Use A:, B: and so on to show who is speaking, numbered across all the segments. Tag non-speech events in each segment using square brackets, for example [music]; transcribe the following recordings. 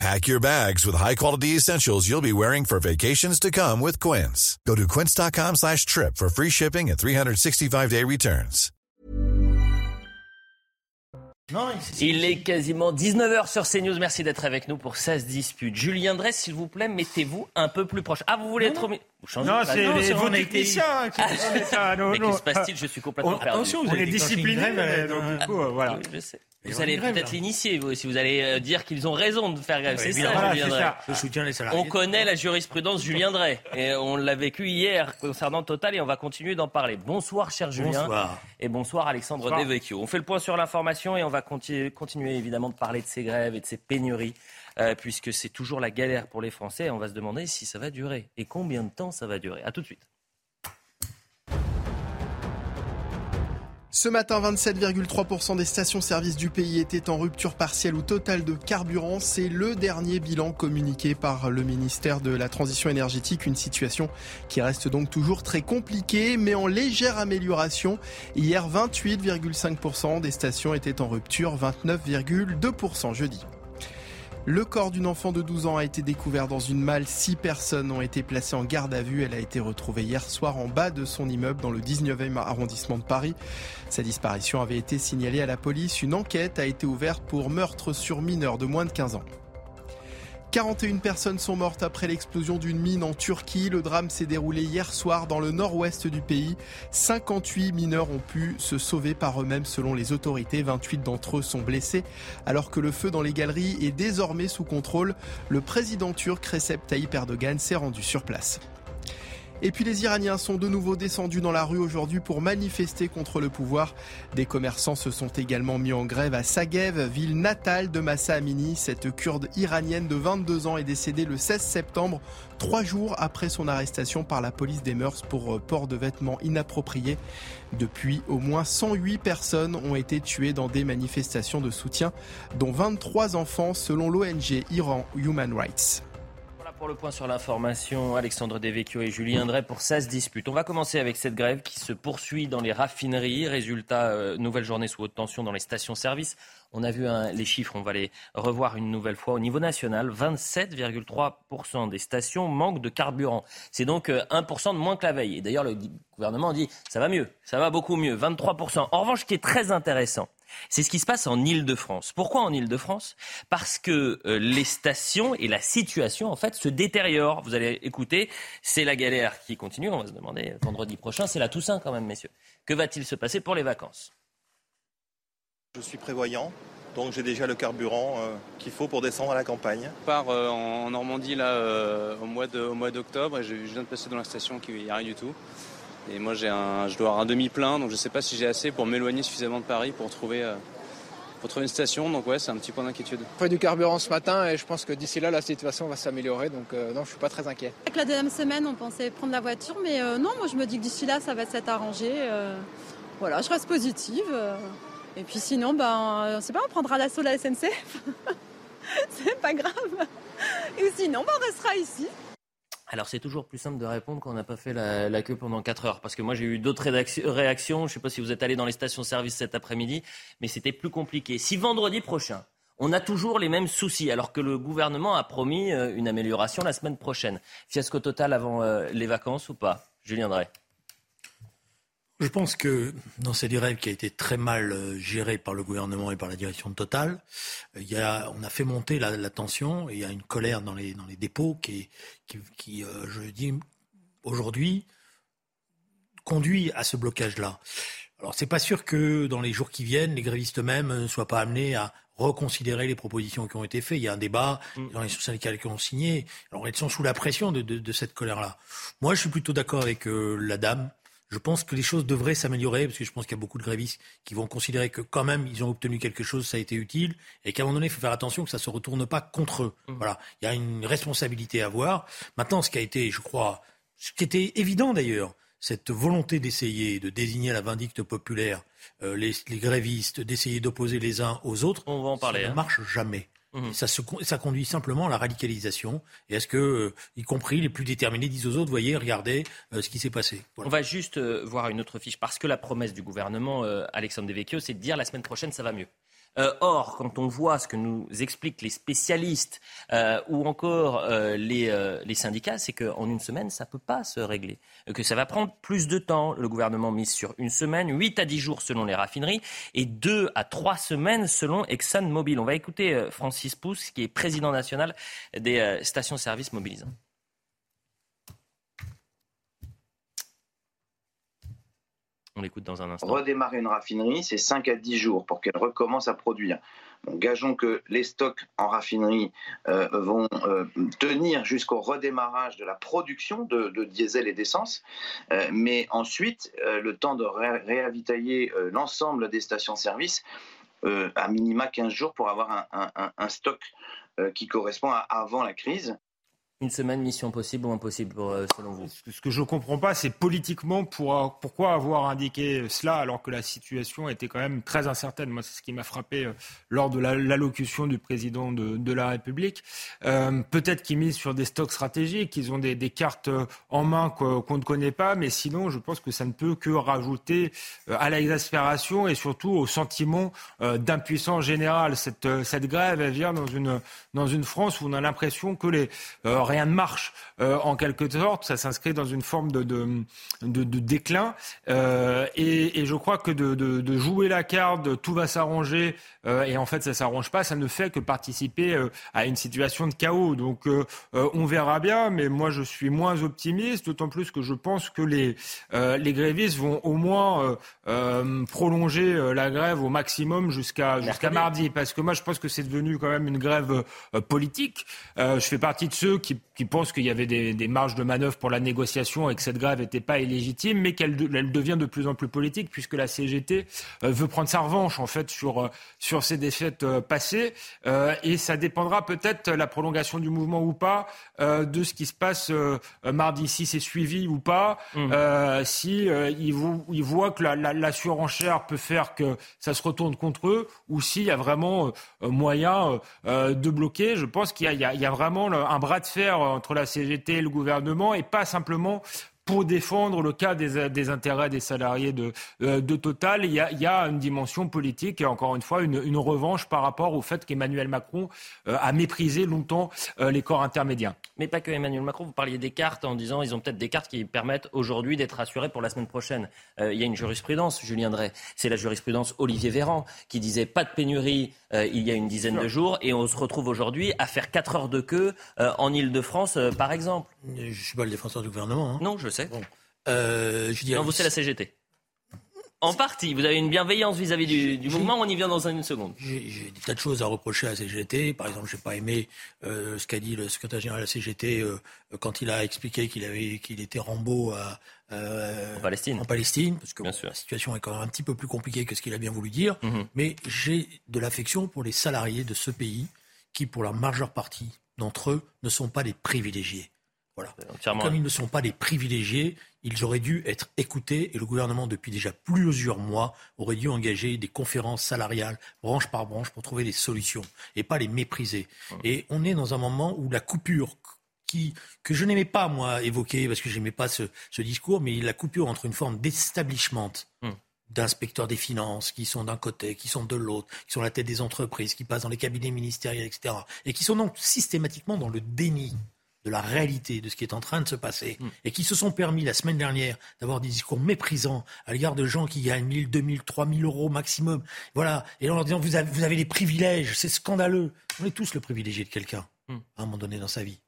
A: Pack your bags with high-quality essentials you'll be wearing for vacations to come with Quince. Go to quince.com slash trip for free shipping and 365-day returns.
B: Il est quasiment 19h sur CNews. Merci d'être avec nous pour 16 disputes. Julien Dresse, s'il vous plaît, mettez-vous un peu plus proche. Ah, vous voulez être au mi- Vous changez
C: Non, c'est
B: Non,
C: les
B: c'est
C: vos
B: on
C: techniciens qui font ça. Non,
B: Mais
C: non.
B: qu'est-ce qui se passe-t-il? Je suis complètement
C: On-
B: perdu.
C: Attention, vous êtes discipliné, mais donc du coup, euh, voilà.
B: Oui, je sais. Vous allez peut-être l'initier, vous aussi. Vous allez euh, dire qu'ils ont raison de faire grève. c'est ça,
C: Voilà,
B: Julien Drey.
C: Je soutiens les salariés.
B: On connaît la jurisprudence Julien Drey. Et on l'a vécu hier concernant Total et on va continuer d'en parler. Bonsoir, cher Julien.
C: Bonsoir.
B: Et bonsoir, Alexandre
C: Bonsoir.
B: Devecchio. On fait le point sur l'information et on va conti- continuer évidemment de parler de ces grèves et de ces pénuries. euh, puisque c'est toujours la galère pour les Français. Et on va se demander si ça va durer. Et combien de temps ça va durer. À tout de suite.
D: Ce matin, 27,3% des stations-service du pays étaient en rupture partielle ou totale de carburant. C'est le dernier bilan communiqué par le ministère de la Transition énergétique. Une situation qui reste donc toujours très compliquée, mais en légère amélioration. Hier, 28,5% des stations étaient en rupture, 29,2% jeudi. Le corps d'une enfant de 12 ans a été découvert dans une malle. Six personnes ont été placées en garde à vue. Elle a été retrouvée hier soir en bas de son immeuble dans le 19e arrondissement de Paris. Sa disparition avait été signalée à la police. Une enquête a été ouverte pour meurtre sur mineur de moins de 15 ans. 41 personnes sont mortes après l'explosion d'une mine en Turquie. Le drame s'est déroulé hier soir dans le nord-ouest du pays. 58 mineurs ont pu se sauver par eux-mêmes selon les autorités. 28 d'entre eux sont blessés alors que le feu dans les galeries est désormais sous contrôle. Le président turc Recep Tayyip Erdogan s'est rendu sur place. Et puis les Iraniens sont de nouveau descendus dans la rue aujourd'hui pour manifester contre le pouvoir. Des commerçants se sont également mis en grève à Sagev, ville natale de Massa Amini. Cette kurde iranienne de 22 ans est décédée le 16 septembre, trois jours après son arrestation par la police des mœurs pour euh, port de vêtements inappropriés. Depuis, au moins 108 personnes ont été tuées dans des manifestations de soutien, dont 23 enfants selon l'ONG Iran Human Rights.
B: Pour le point sur l'information. Alexandre Devecchio et Julien Drey pour 16 disputes. On va commencer avec cette grève qui se poursuit dans les raffineries. Résultat, euh, nouvelle journée sous haute tension dans les stations-service. On a vu hein, les chiffres, on va les revoir une nouvelle fois. Au niveau national, 27,3% des stations manquent de carburant. C'est donc euh, 1% de moins que la veille. Et d'ailleurs, le gouvernement dit ça va mieux, ça va beaucoup mieux, 23%. En revanche, ce qui est très intéressant, c'est ce qui se passe en Ile-de-France. Pourquoi en Ile-de-France Parce que euh, les stations et la situation, en fait, se détériorent. Vous allez écouter, c'est la galère qui continue. On va se demander euh, vendredi prochain, c'est la Toussaint quand même, messieurs. Que va-t-il se passer pour les vacances?
E: Je suis prévoyant, donc j'ai déjà le carburant euh, qu'il faut pour descendre à la campagne.
F: Je pars euh, en Normandie là, euh, au mois de- au mois d'octobre et je, je viens de passer dans la station qui n'y a rien du tout. Et moi j'ai un, je dois avoir un demi-plein, donc je ne sais pas si j'ai assez pour m'éloigner suffisamment de Paris pour trouver, euh, pour trouver une station. Donc ouais, c'est un petit point d'inquiétude.
G: fait du carburant ce matin et je pense que d'ici là, la situation va s'améliorer. Donc euh, non, je suis pas très inquiet.
H: Avec la deuxième semaine, on pensait prendre la voiture, mais euh, non, moi je me dis que d'ici là, ça va s'être arrangé. euh, voilà, je reste positive. et puis sinon, ben, on sait pas, on prendra l'assaut de la SNCF. [laughs] C'est pas grave. Et sinon, ben, on restera ici.
B: Alors c'est toujours plus simple de répondre quand on n'a pas fait la, queue pendant 4 heures. Parce que moi j'ai eu d'autres réactions. Je ne sais pas si vous êtes allé dans les stations-service cet après-midi, mais c'était plus compliqué. Si vendredi prochain, on a toujours les mêmes soucis, alors que le gouvernement a promis euh, une amélioration la semaine prochaine. Fiasco total avant euh, les vacances ou pas? Julien Drey
C: Je pense que dans cette grève qui a été très mal euh, gérée par le gouvernement et par la direction de Total, euh, il y a, on a fait monter la, la tension et il y a une colère dans les, dans les dépôts qui, qui, qui euh, je dis, aujourd'hui, conduit à ce blocage-là. Alors, c'est pas sûr que dans les jours qui viennent, les grévistes eux-mêmes ne soient pas amenés à reconsidérer les propositions qui ont été faites. Il y a un débat dans les syndicats qui ont signé. Alors, ils sont sous la pression de, de, de cette colère-là. Moi, je suis plutôt d'accord avec euh, la dame. Je pense que les choses devraient s'améliorer parce que je pense qu'il y a beaucoup de grévistes qui vont considérer que quand même ils ont obtenu quelque chose, ça a été utile et qu'à un moment donné, il faut faire attention que ça se retourne pas contre eux. Voilà, il y a une responsabilité à avoir. Maintenant, ce qui a été, je crois, ce qui était évident d'ailleurs, cette volonté d'essayer de désigner la vindicte populaire euh, les, grévistes, d'essayer d'opposer les uns aux autres,
B: On va en parler,
C: ça ne
B: hein.
C: marche jamais.
B: Mhm.
C: Ça, se, ça conduit simplement à la radicalisation. Et à ce que, euh, y compris les plus déterminés, disent aux autres, voyez, regardez euh, ce qui s'est passé. Voilà.
B: On va juste euh, voir une autre fiche parce que la promesse du gouvernement, Alexandre Devecchio, c'est de dire la semaine prochaine ça va mieux. Euh, or, quand on voit ce que nous expliquent les spécialistes euh, ou encore euh, les, syndicats, c'est qu'en une semaine, ça ne peut pas se régler. Que ça va prendre plus de temps. Le gouvernement mise sur une semaine, 8 à 10 jours selon les raffineries et 2 à 3 semaines selon ExxonMobil. On va écouter Francis Pousse, qui est président national des stations-service mobilisants. On l'écoute dans un instant.
I: Redémarrer une raffinerie, c'est 5 à 10 jours pour qu'elle recommence à produire. Gageons que les stocks en raffinerie euh, vont euh, tenir jusqu'au redémarrage de la production de, diesel et d'essence, Euh, mais ensuite, le temps de ré- réavitailler l'ensemble des stations-service, à minima 15 jours pour avoir un, stock qui correspond à avant la crise.
B: Une semaine, mission possible ou impossible euh, selon vous
J: Ce que- je ne comprends pas, c'est politiquement pour, pourquoi avoir indiqué cela alors que la situation était quand même très incertaine? Moi, c'est ce qui m'a frappé euh, lors de la- l'allocution du président de, la République. Euh, Peut-être qu'ils misent sur des stocks stratégiques, qu'ils ont des, cartes en main qu'on ne connaît pas, mais sinon, je pense que ça ne peut que rajouter à l'exaspération et surtout au sentiment d'impuissance générale. Cette, grève, elle vient dans une, dans une France où on a l'impression que les, euh, rien ne marche euh, en quelque sorte. Ça s'inscrit dans une forme de, de, de, de déclin. Euh, et, et je crois que de, de, de jouer la carte, tout va s'arranger, euh, et en fait ça s'arrange pas, ça ne fait que participer euh, à une situation de chaos. Donc euh, euh, on verra bien, mais moi je suis moins optimiste, d'autant plus que je pense que les, euh, les grévistes vont au moins prolonger la grève au maximum jusqu'à jusqu'à mardi, parce que moi je pense que c'est devenu quand même une grève euh, politique. Euh, je fais partie de ceux qui, qui pensent qu'il y avait des, des marges de manœuvre pour la négociation et que cette grève n'était pas illégitime, mais qu'elle elle devient de plus en plus politique puisque la CGT euh, veut prendre sa revanche en fait sur euh, sur ses défaites euh, passées Euh, et ça dépendra peut-être la prolongation du mouvement ou pas euh, de ce qui se passe euh, mardi si c'est suivi ou pas
B: Mmh.
J: si ils, vo- ils voient que la, la, la surenchère peut faire que ça se retourne contre eux ou s'il y a vraiment moyen de bloquer. Je pense qu'il y a, y y vraiment un bras de fer entre la CGT et le gouvernement et pas simplement pour défendre le cas des, des intérêts des salariés de, euh, de Total. Il y, a, il y a une dimension politique et encore une fois une, une revanche par rapport au fait qu'Emmanuel Macron euh, a méprisé longtemps euh, les corps intermédiaires.
B: Mais pas que Emmanuel Macron. Vous parliez des cartes en disant ils ont peut-être des cartes qui permettent aujourd'hui d'être assurés pour la semaine prochaine. Euh, il y a une jurisprudence, Julien Drey. C'est la jurisprudence Olivier Véran qui disait pas de pénurie euh, il y a une dizaine de jours et on se retrouve aujourd'hui à faire 4 heures de queue euh, en Ile-de-France, euh, par exemple.
C: Je ne suis pas le défenseur du gouvernement. hein.
B: Non, je sais.
C: Bon. Euh, je dirais-
B: Non, vous, c'est la CGT. En partie, vous avez une bienveillance vis-à-vis du, du mouvement, on y vient dans une seconde.
C: J'ai j'ai des tas de choses à reprocher à la CGT. Par exemple, j'ai pas aimé euh, ce qu'a dit le secrétaire général de la CGT euh, quand il a expliqué qu'il avait qu'il était Rambo à, euh,
B: En Palestine.
C: en Palestine, parce que bon, la situation est quand même un petit peu plus compliquée que ce qu'il a bien voulu dire.
B: Mhm.
C: Mais j'ai de l'affection pour les salariés de ce pays qui, pour la majeure partie d'entre eux, ne sont pas des privilégiés. Voilà. Comme ils ne sont pas des privilégiés, ils auraient dû être écoutés et le gouvernement, depuis déjà plusieurs mois, aurait dû engager des conférences salariales, branche par branche, pour trouver des solutions et pas les mépriser. Et on est dans un moment où la coupure qui, que je n'aimais pas, moi, évoquer, parce que je n'aimais pas ce, ce discours, mais la coupure entre une forme d'establishment
B: Mm.
C: d'inspecteurs des finances qui sont d'un côté, qui sont de l'autre, qui sont à la tête des entreprises, qui passent dans les cabinets ministériels, etc., et qui sont donc systématiquement dans le déni de la réalité de ce qui est en train de se passer
B: Mm.
C: et qui se sont permis la semaine dernière d'avoir des discours méprisants à l'égard de gens qui gagnent 1000, 2000, 3000 euros maximum. Voilà. Et en leur disant vous avez, vous avez les privilèges, c'est scandaleux. On est tous le privilégié de quelqu'un
B: Mm.
C: à un moment donné dans sa vie.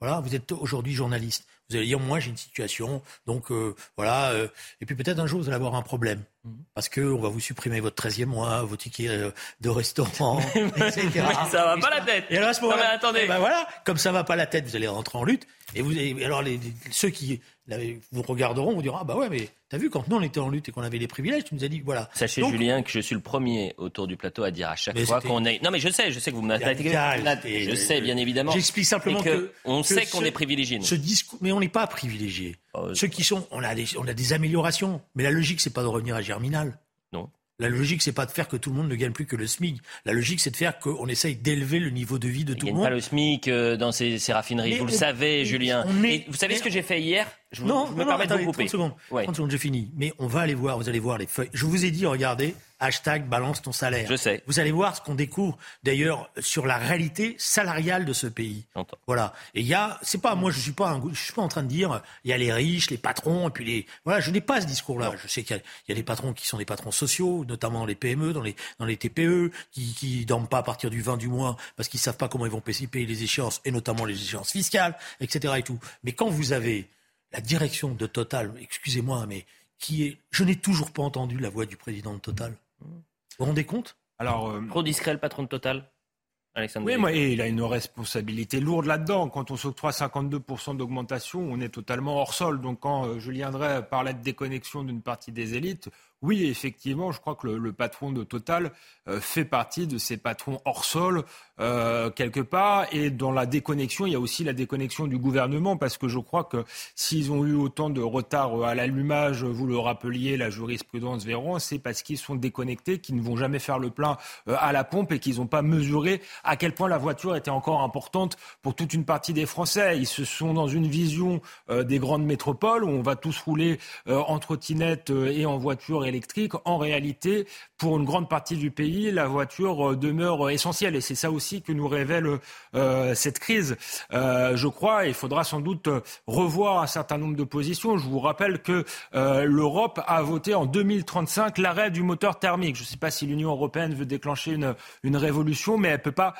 C: Voilà, vous êtes aujourd'hui journaliste. Vous allez dire, moi j'ai une situation, donc euh, voilà. euh, et puis peut-être un jour vous allez avoir un problème.
B: Mhm.
C: Parce qu'on va vous supprimer votre 13e mois, vos tickets euh, de restaurant, [laughs] etc.
B: Mais ça va pas la tête.
C: Et alors à ce moment-là,
B: attendez.
C: eh ben voilà, comme ça va pas la tête, vous allez rentrer en lutte. Et vous, et alors les, ceux qui là, vous regarderont vous diront ah bah ouais mais t'as vu quand nous on était en lutte et qu'on avait les privilèges, tu nous as dit voilà.
B: Sachez,
C: Donc,
B: Julien, que je suis le premier autour du plateau à dire à chaque fois qu'on est. Non, mais je sais, je sais que vous
C: c'était-
B: Je sais, bien évidemment.
C: J'explique simplement
B: Et que
C: que
B: on
C: que
B: sait qu'on est privilégié.
C: Ce discours, mais on on n'est pas privilégiés. Oh, Ceux qui sont, on a, des, on a des améliorations, mais la logique, c'est pas de revenir à Germinal.
B: Non.
C: La logique, c'est pas de faire que tout le monde ne gagne plus que le SMIC. La logique, c'est de faire qu'on essaye d'élever le niveau de vie de tout le monde.
B: pas le SMIC euh, dans ces, raffineries, vous le savez, Julien. vous savez ce que j'ai fait hier?
C: Je, non, je me permets de vous couper. 30 secondes, 30 secondes, j'ai fini. Mais on va aller voir, vous allez voir les feuilles. Je vous ai dit, regardez, hashtag balance ton salaire.
B: Je sais.
C: Vous allez voir ce qu'on découvre d'ailleurs sur la réalité salariale de ce pays. Voilà. Et il y a, c'est pas, moi je suis pas, je suis pas en train de dire, il y a les riches, les patrons, et puis les, voilà, je n'ai pas ce discours-là. Je sais qu'il y, a des patrons qui sont des patrons sociaux, notamment les PME, dans les, dans les TPE, qui, qui dorment pas à partir du 20 du mois parce qu'ils savent pas comment ils vont payer les échéances, et notamment les échéances fiscales, etc. et tout. Mais quand vous avez la direction de Total, excusez-moi, mais qui est. Je n'ai toujours pas entendu la voix du président de Total. Vous vous rendez compte?
B: Alors, euh, Trop discret le patron de Total
J: Alexandre oui, moi, et il a une responsabilité lourde là-dedans. Quand on s'octroie 52% d'augmentation, on est totalement hors sol. Donc quand euh, Julien Drey parlait de déconnexion d'une partie des élites, oui, effectivement, je crois que le, patron de Total euh, fait partie de ces patrons hors sol, euh, quelque part. Et dans la déconnexion, il y a aussi la déconnexion du gouvernement, parce que je crois que s'ils ont eu autant de retard euh, à l'allumage, vous le rappeliez, la jurisprudence Véran, c'est parce qu'ils sont déconnectés, qu'ils ne vont jamais faire le plein à la pompe et qu'ils n'ont pas mesuré à quel point la voiture était encore importante pour toute une partie des Français. Ils se sont dans une vision des grandes métropoles où on va tous rouler en trottinette et en voiture électrique, en réalité, pour une grande partie du pays, la voiture euh, demeure essentielle. Et c'est ça aussi que nous révèle euh, cette crise. Euh, je crois, il faudra sans doute revoir un certain nombre de positions. Je vous rappelle que l'Europe a voté en 2035 l'arrêt du moteur thermique. Je ne sais pas si l'Union européenne veut déclencher une, révolution, mais elle ne peut pas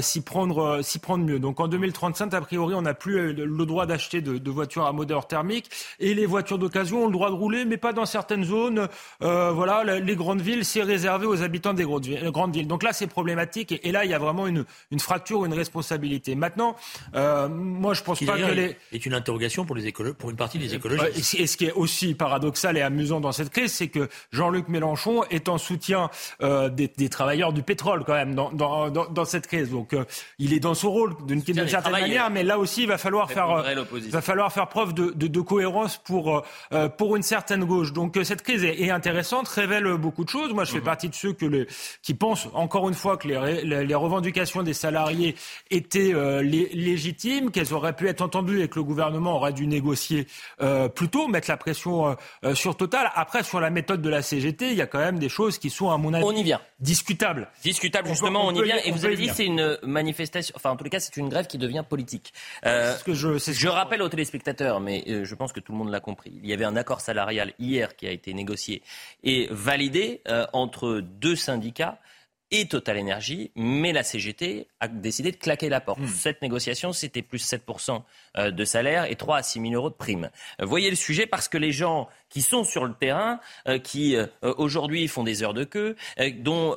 J: s'y prendre, mieux. Donc en 2035, a priori, on n'a plus le droit d'acheter de, voitures à moteur thermique. Et les voitures d'occasion ont le droit de rouler, mais pas dans certaines zones. Euh, voilà, les grandes villes, c'est réservé aux habitants des grandes villes. Donc là, c'est problématique. Et, là, il y a vraiment une, fracture, une responsabilité. Maintenant, euh, moi, je pense pas que les...
C: est une interrogation pour, les pour une partie des écologistes.
J: Et ce qui est aussi paradoxal et amusant dans cette crise, c'est que Jean-Luc Mélenchon est en soutien euh, des, travailleurs du pétrole quand même dans, dans, cette crise. Donc il est dans son rôle d'une certaine manière, mais là aussi il va falloir faire va falloir faire preuve de, de, cohérence pour pour une certaine gauche. Donc cette crise est, est intéressante, révèle beaucoup de choses. Moi, je fais mhm. partie de ceux que qui pensent, encore une fois, que les, les, revendications des salariés étaient euh, légitimes, qu'elles auraient pu être entendues et que le gouvernement aurait dû négocier euh, plus tôt, mettre la pression euh, sur Total. Après, sur la méthode de la CGT, il y a quand même des choses qui sont, à mon avis,
B: on y vient.
J: discutables.
B: Discutable, justement, on, y vient. et vous avez dit c'est une manifestation, enfin, en tous les cas, c'est une grève qui devient politique. ce que je, je rappelle aux téléspectateurs, mais je pense que tout le monde l'a compris. Il y avait un accord salarial hier qui a été négocié et validé euh, entre deux syndicats et Total Energy, mais la CGT a décidé de claquer la porte. Hmm. Cette négociation, c'était plus 7% euh, de salaire et 3 à 6 000 euros de prime. Euh, voyez le sujet parce que les gens qui sont sur le terrain, qui aujourd'hui font des heures de queue, dont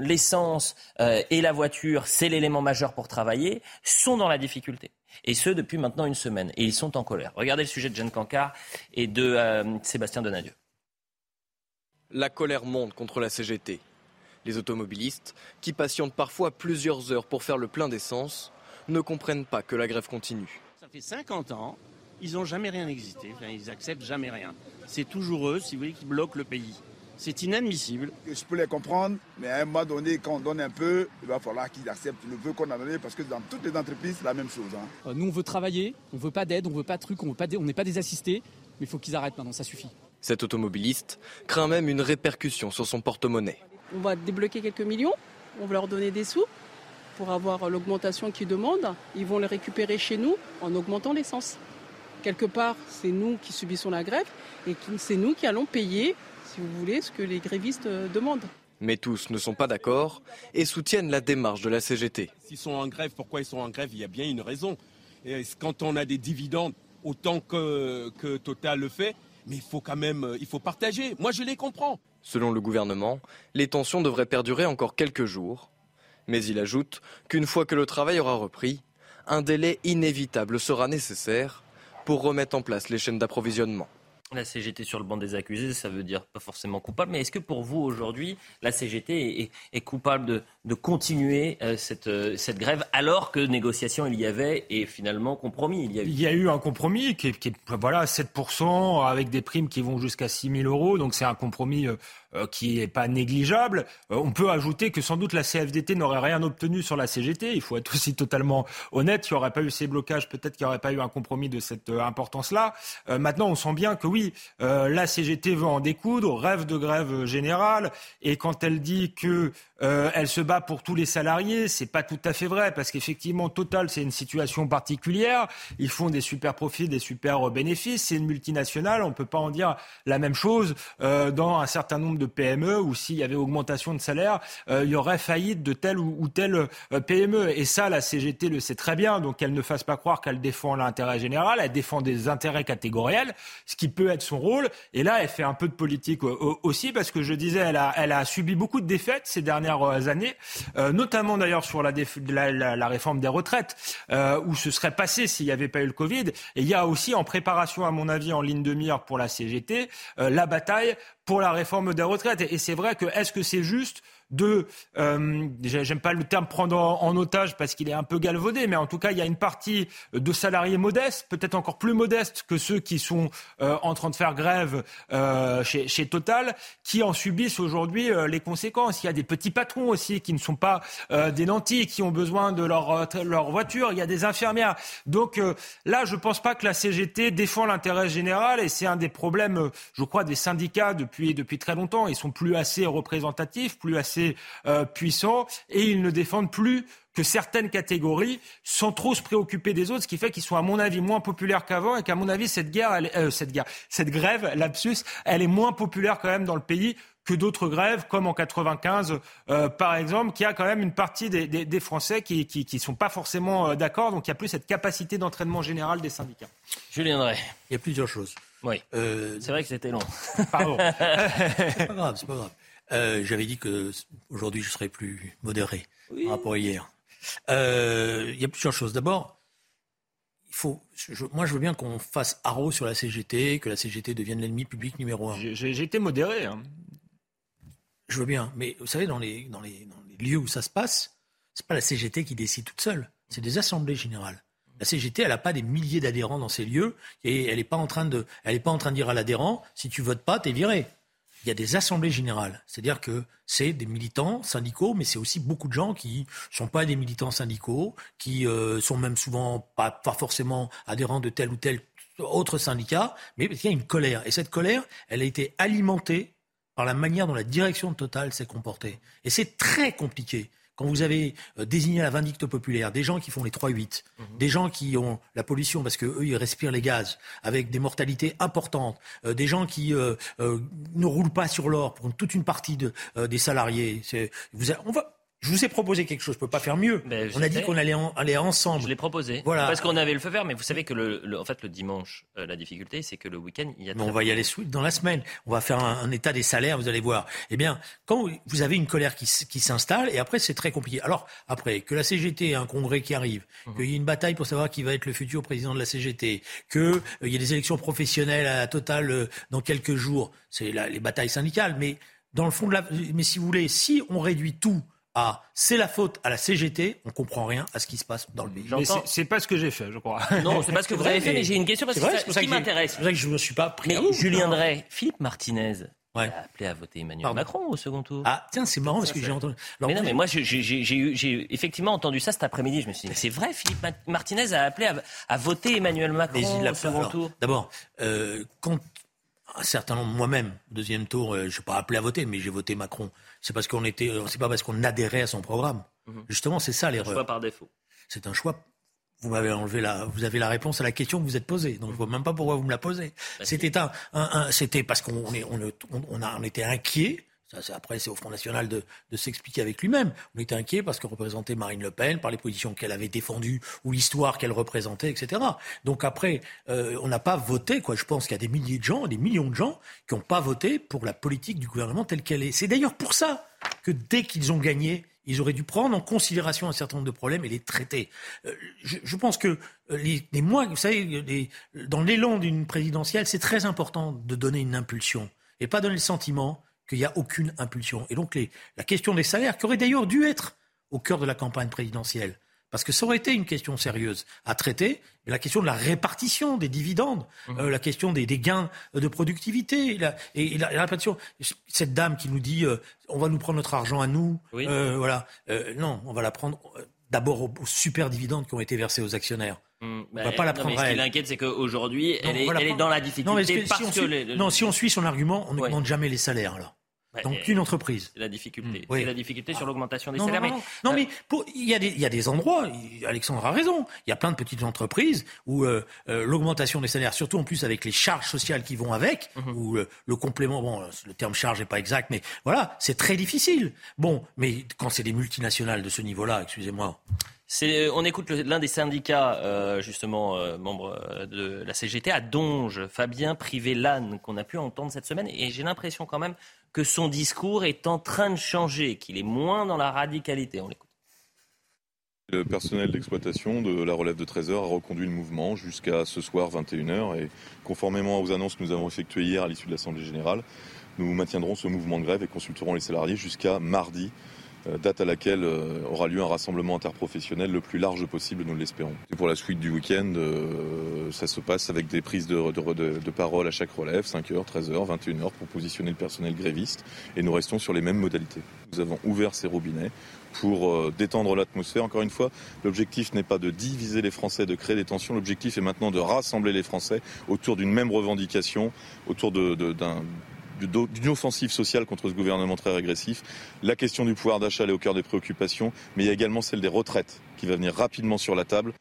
B: l'essence et la voiture, c'est l'élément majeur pour travailler, sont dans la difficulté. Et ce, depuis maintenant une semaine. Et ils sont en colère. Regardez le sujet de Jeanne Cancard et de Sébastien Donadieu.
K: La colère monte contre la CGT. Les automobilistes, qui patientent parfois plusieurs heures pour faire le plein d'essence, ne comprennent pas que la grève continue.
L: Ça fait 50 ans, ils n'ont jamais rien existé, ils acceptent jamais rien. C'est toujours eux, si vous voulez, qui bloquent le pays. C'est inadmissible.
M: Je peux les comprendre, mais à un moment donné, quand on donne un peu, il va falloir qu'ils acceptent le peu qu'on a donné, parce que dans toutes les entreprises, c'est la même chose. Hein.
N: Euh, nous, on veut travailler, on veut pas d'aide, on veut pas de trucs, on n'est pas des assistés, mais il faut qu'ils arrêtent maintenant, ça suffit.
K: Cet automobiliste craint même une répercussion sur son porte-monnaie.
O: On va débloquer quelques millions, on va leur donner des sous pour avoir l'augmentation qu'ils demandent. Ils vont les récupérer chez nous en augmentant l'essence. Quelque part, c'est nous qui subissons la grève et c'est nous qui allons payer, si vous voulez, ce que les grévistes euh, demandent.
K: Mais tous ne sont pas d'accord et soutiennent la démarche de la CGT.
P: S'ils sont en grève, pourquoi ils sont en grève? Il y a bien une raison. Et quand on a des dividendes autant que, que Total le fait, mais il faut quand même, euh, il faut partager. Moi, je les comprends.
K: Selon le gouvernement, les tensions devraient perdurer encore quelques jours. Mais il ajoute qu'une fois que le travail aura repris, un délai inévitable sera nécessaire pour remettre en place les chaînes d'approvisionnement.
B: La CGT sur le banc des accusés, ça veut dire pas forcément coupable, mais est-ce que pour vous aujourd'hui, la CGT est, coupable de, continuer euh, cette, euh, cette grève alors que négociation il y avait et finalement compromis il y a eu?
J: Il y a eu un compromis qui est, qui est voilà, 7% avec des primes qui vont jusqu'à 6 000 euros, donc c'est un compromis euh, qui n'est pas négligeable. On peut ajouter que sans doute la CFDT n'aurait rien obtenu sur la CGT. Il faut être aussi [laughs] totalement honnête. Il n'y aurait pas eu ces blocages, peut-être qu'il n'y aurait pas eu un compromis de cette importance-là. maintenant, on sent bien que oui, la CGT veut en découdre, rêve de grève générale, et quand elle dit que elle se bat pour tous les salariés, c'est pas tout à fait vrai parce qu'effectivement, Total, c'est une situation particulière. Ils font des super profits, des super bénéfices. C'est une multinationale. On peut pas en dire la même chose dans un certain nombre de PME ou s'il y avait augmentation de salaire, euh, il y aurait faillite de telle ou, telle euh, PME. Et ça, la CGT le sait très bien, donc elle ne fasse pas croire qu'elle défend l'intérêt général, elle défend des intérêts catégoriels, ce qui peut être son rôle. Et là, elle fait un peu de politique euh, aussi, parce que je disais, elle a, elle a subi beaucoup de défaites ces dernières années, notamment d'ailleurs sur la, réforme des retraites, où ce serait passé s'il n'y avait pas eu le Covid. Et il y a aussi en préparation, à mon avis, en ligne de mire pour la CGT, la bataille pour la réforme des retraites. Et c'est vrai que est-ce que c'est juste de, euh, j'aime pas le terme prendre en, otage parce qu'il est un peu galvaudé, mais en tout cas, il y a une partie de salariés modestes, peut-être encore plus modestes que ceux qui sont euh, en train de faire grève euh, chez, Total, qui en subissent aujourd'hui les conséquences. Il y a des petits patrons aussi qui ne sont pas des nantis, qui ont besoin de leur, voiture. Il y a des infirmières. Donc là, je pense pas que la CGT défend l'intérêt général et c'est un des problèmes, je crois, des syndicats depuis, depuis très longtemps. Ils sont plus assez représentatifs, plus assez euh, puissants et ils ne défendent plus que certaines catégories sans trop se préoccuper des autres, ce qui fait qu'ils sont, à mon avis, moins populaires qu'avant et qu'à mon avis, cette guerre, euh, cette guerre, cette grève, lapsus, elle est moins populaire quand même dans le pays que d'autres grèves, comme en 95, euh, par exemple, qui a quand même une partie des, Français qui ne sont pas forcément d'accord. Donc il n'y a plus cette capacité d'entraînement général des syndicats.
B: Julien Drey.
C: Il y a plusieurs choses.
B: Oui. c'est vrai que c'était long.
C: Pardon. [laughs] c'est pas grave, c'est pas grave. Euh, j'avais dit que aujourd'hui je serais plus modéré par rapport à hier. Euh, il y a plusieurs choses. D'abord, il faut. moi, je veux bien qu'on fasse haro sur la CGT, que la CGT devienne l'ennemi public numéro un.
J: J'ai été modéré. Hein.
C: Je veux bien, mais vous savez, dans les, dans les, dans les lieux où ça se passe, c'est pas la CGT qui décide toute seule. C'est des assemblées générales. La CGT, elle n'a pas des milliers d'adhérents dans ces lieux et elle n'est pas en train de, elle est pas en train de dire à l'adhérent, si tu votes pas, t'es viré il y a des assemblées générales. C'est-à-dire que c'est des militants syndicaux, mais c'est aussi beaucoup de gens qui ne sont pas des militants syndicaux, qui euh, sont même souvent pas, pas forcément adhérents de tel ou tel autre syndicat, mais il y a une colère. Et cette colère, elle a été alimentée par la manière dont la direction de Total s'est comportée. Et c'est très compliqué quand vous avez euh, désigné la vindicte populaire des gens qui font les 3-8, mhm. des gens qui ont la pollution parce qu'eux, ils respirent les gaz, avec des mortalités importantes, euh, des gens qui euh, ne roulent pas sur l'or pour toute une partie de, des salariés. Vous, on va, je vous ai proposé quelque chose, je ne peux pas faire mieux. Ben, on a dit qu'on allait aller ensemble.
B: Je l'ai proposé. Voilà. Parce qu'on avait le feu vert, mais vous savez que le, en fait le dimanche, euh, la difficulté, c'est que le week-end, il y a.
C: Mais on va y aller dans la semaine. On va faire un, état des salaires, vous allez voir. Eh bien, quand vous avez une colère qui, s'installe, et après c'est très compliqué. Alors après que la CGT ait un congrès qui arrive, mhm. qu'il y ait une bataille pour savoir qui va être le futur président de la CGT, qu'il euh, y ait des élections professionnelles à Total euh, dans quelques jours, c'est les batailles syndicales. Mais dans le fond de la, mais si vous voulez, si on réduit tout ah, c'est la faute à la CGT, on comprend rien à ce qui se passe dans le pays.
J: C'est pas ce que j'ai fait, je crois.
B: Non, c'est pas ce que vous [laughs] avez fait, mais j'ai une question parce que c'est ce qui m'intéresse.
C: C'est vrai que je ne me suis pas pris.
B: Mais Julien Drey, Philippe Martinez, a appelé à voter Emmanuel Macron au second tour.
C: Ah, tiens, c'est marrant parce que j'ai entendu.
B: mais non, mais moi, j'ai effectivement entendu ça cet après-midi. Je me suis dit, c'est vrai, Philippe Martinez a appelé à, voter Emmanuel Macron au second tour.
C: D'abord, euh, quand un certain nombre, moi-même, deuxième tour, euh, je n'ai pas appelé à voter, mais j'ai voté Macron c'est parce qu'on était, c'est pas parce qu'on adhérait à son programme. Mhm. Justement, c'est ça l'erreur.
B: Choix par défaut.
C: C'est un choix. Vous m'avez enlevé la, vous avez la réponse à la question que vous êtes posée. Donc je vois même pas pourquoi vous me la posez. Bah, c'était un, un, c'était parce qu'on on, on, a, on était inquiet après, c'est au Front National de, s'expliquer avec lui-même. On était inquiet parce qu'on représentait Marine Le Pen par les positions qu'elle avait défendues ou l'histoire qu'elle représentait, etc. Donc après, euh, on n'a pas voté. Quoi. Je pense qu'il y a des milliers de gens, des millions de gens qui n'ont pas voté pour la politique du gouvernement telle qu'elle est. C'est d'ailleurs pour ça que dès qu'ils ont gagné, ils auraient dû prendre en considération un certain nombre de problèmes et les traiter. Euh, je, pense que les, mois, vous savez, dans l'élan d'une présidentielle, c'est très important de donner une impulsion et pas donner le sentiment qu'il n'y a aucune impulsion. Et donc la question des salaires, qui aurait d'ailleurs dû être au cœur de la campagne présidentielle, parce que ça aurait été une question sérieuse à traiter, mais la question de la répartition des dividendes, mmh. euh, la question des, gains de productivité, et, la, répartition. Cette dame qui nous dit euh, on va nous prendre notre argent à nous, euh, voilà, non, on va la prendre d'abord aux, super dividendes qui ont été versés aux actionnaires. Mmh, on ne va bah, pas la prendre
B: Ce qui l'inquiète, c'est qu'aujourd'hui, elle, est, dans la difficulté.
C: Non, si, on non, si on suit son argument, on n'augmente jamais les salaires. Alors. Donc une entreprise.
B: C'est la difficulté. Hmm. C'est la difficulté sur l'augmentation des
C: salaires. Non, mais, il, y a des, il y a des endroits, Alexandre a raison, il y a plein de petites entreprises où euh, euh, l'augmentation des salaires, surtout en plus avec les charges sociales qui vont avec, ou euh, le complément, bon, le terme charge n'est pas exact, mais voilà, c'est très difficile. Bon, mais quand c'est des multinationales de ce niveau-là, excusez-moi.
B: On écoute l'un des syndicats, justement, membre de la CGT, à Donge, Fabien Privé-Lannes, qu'on a pu entendre cette semaine. Et j'ai l'impression quand même que son discours est en train de changer, qu'il est moins dans la radicalité.
Q: Le personnel d'exploitation de la relève de Trésor a reconduit le mouvement jusqu'à ce soir 21h et conformément aux annonces que nous avons effectuées hier à l'issue de l'Assemblée générale, nous maintiendrons ce mouvement de grève et consulterons les salariés jusqu'à mardi date à laquelle euh, aura lieu un rassemblement interprofessionnel le plus large possible, nous l'espérons. Pour la suite du week-end, euh, ça se passe avec des prises de, de, parole à chaque relève, 5h, 13h, 21h, pour positionner le personnel gréviste, et nous restons sur les mêmes modalités. Nous avons ouvert ces robinets pour détendre l'atmosphère. Encore une fois, l'objectif n'est pas de diviser les Français, de créer des tensions. L'objectif est maintenant de rassembler les Français autour d'une même revendication, autour d'un d'une offensive sociale contre ce gouvernement très régressif. La question du pouvoir d'achat est au cœur des préoccupations, mais il y a également celle des retraites qui va venir rapidement sur la table.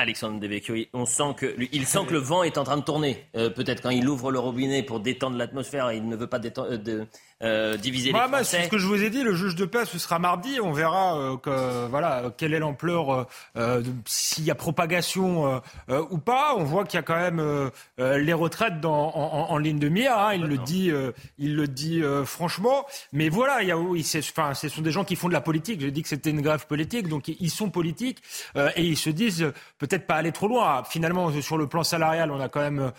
B: Alexandre Devecchio, on sent que il sent que le vent est en train de tourner. Euh, peut-être quand il ouvre le robinet pour détendre l'atmosphère, il ne veut pas détendre, euh, euh, diviser les Français.
J: C'est ce que je vous ai dit. Le juge de paix, ce sera mardi. On verra euh, que, voilà, quelle est l'ampleur, euh, s'il y a propagation ou pas. On voit qu'il y a quand même les retraites dans, en, ligne de mire. Hein. il, le dit, il le dit franchement. Mais voilà, il y a, enfin, ce sont des gens qui font de la politique. J'ai dit que c'était une grève politique. Donc ils sont politiques et ils se disent peut-être pas aller trop loin. Finalement, sur le plan salarial, on a quand même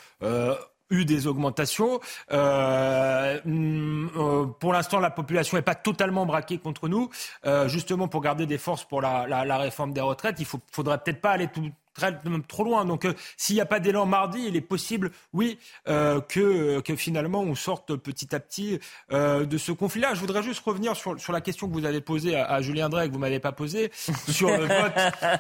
J: eu des augmentations. Euh, mm, euh, pour l'instant, la population n'est pas totalement braquée contre nous. Euh, justement, pour garder des forces pour la, la, la réforme des retraites, il ne faudrait peut-être pas aller tout, très, trop loin. Donc, euh, s'il n'y a pas d'élan mardi, il est possible, oui, euh, que, que finalement on sorte petit à petit euh, de ce conflit-là. Je voudrais juste revenir sur, sur la question que vous avez posée à, Julien Drey, que vous m'avez pas posée, [laughs] sur le vote,